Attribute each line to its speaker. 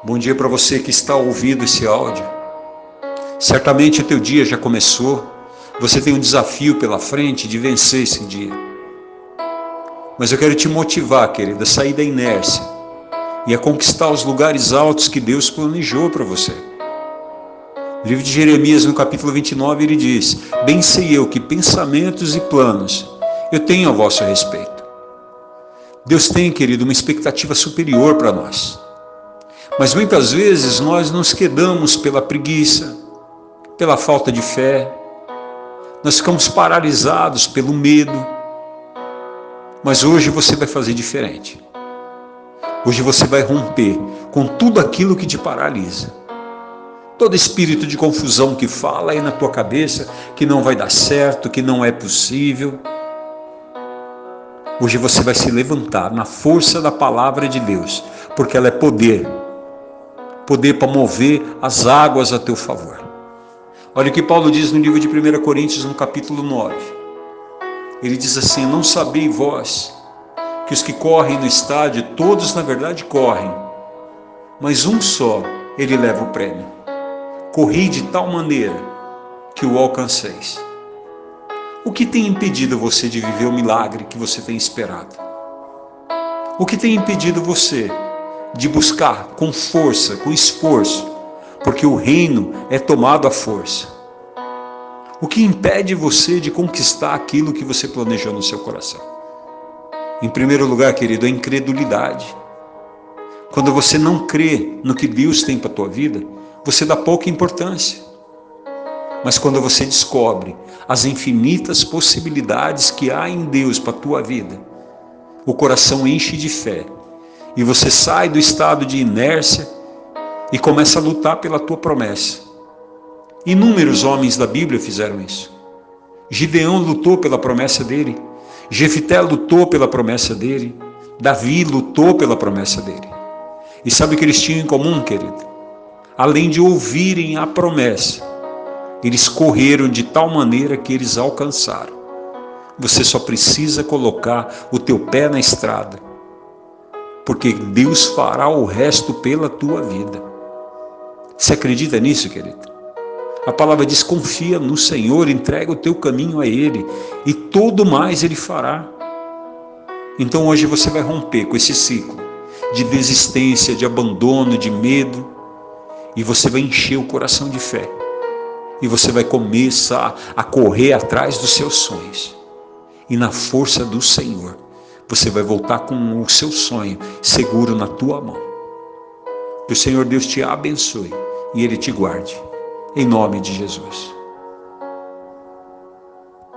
Speaker 1: Bom dia para você que está ouvindo esse áudio. Certamente o teu dia já começou. Você tem um desafio pela frente de vencer esse dia. Mas eu quero te motivar, querida, a sair da inércia e a conquistar os lugares altos que Deus planejou para você. No livro de Jeremias, no capítulo 29, ele diz: Bem sei eu que pensamentos e planos eu tenho a vosso respeito. Deus tem, querido, uma expectativa superior para nós. Mas muitas vezes nós nos quedamos pela preguiça, pela falta de fé, nós ficamos paralisados pelo medo. Mas hoje você vai fazer diferente. Hoje você vai romper com tudo aquilo que te paralisa. Todo espírito de confusão que fala aí na tua cabeça que não vai dar certo, que não é possível. Hoje você vai se levantar na força da palavra de Deus, porque ela é poder poder para mover as águas a teu favor. Olha o que Paulo diz no livro de 1 Coríntios, no capítulo 9. Ele diz assim: Não sabei vós que os que correm no estádio, todos na verdade correm, mas um só ele leva o prêmio. Corri de tal maneira que o alcanceis. O que tem impedido você de viver o milagre que você tem esperado? O que tem impedido você de buscar com força, com esforço, porque o reino é tomado à força. O que impede você de conquistar aquilo que você planejou no seu coração? Em primeiro lugar, querido, a incredulidade. Quando você não crê no que Deus tem para a tua vida, você dá pouca importância. Mas quando você descobre as infinitas possibilidades que há em Deus para a tua vida, o coração enche de fé e você sai do estado de inércia e começa a lutar pela tua promessa. Inúmeros homens da Bíblia fizeram isso. Gideão lutou pela promessa dele, Jefité lutou pela promessa dele, Davi lutou pela promessa dele. E sabe o que eles tinham em comum, querido? Além de ouvirem a promessa, eles correram de tal maneira que eles alcançaram. Você só precisa colocar o teu pé na estrada porque Deus fará o resto pela tua vida. Você acredita nisso, querido? A palavra diz: confia no Senhor, entrega o teu caminho a Ele e tudo mais Ele fará. Então hoje você vai romper com esse ciclo de desistência, de abandono, de medo e você vai encher o coração de fé e você vai começar a correr atrás dos seus sonhos e na força do Senhor você vai voltar com o seu sonho seguro na tua mão. Que o Senhor Deus te abençoe e Ele te guarde. Em nome de Jesus.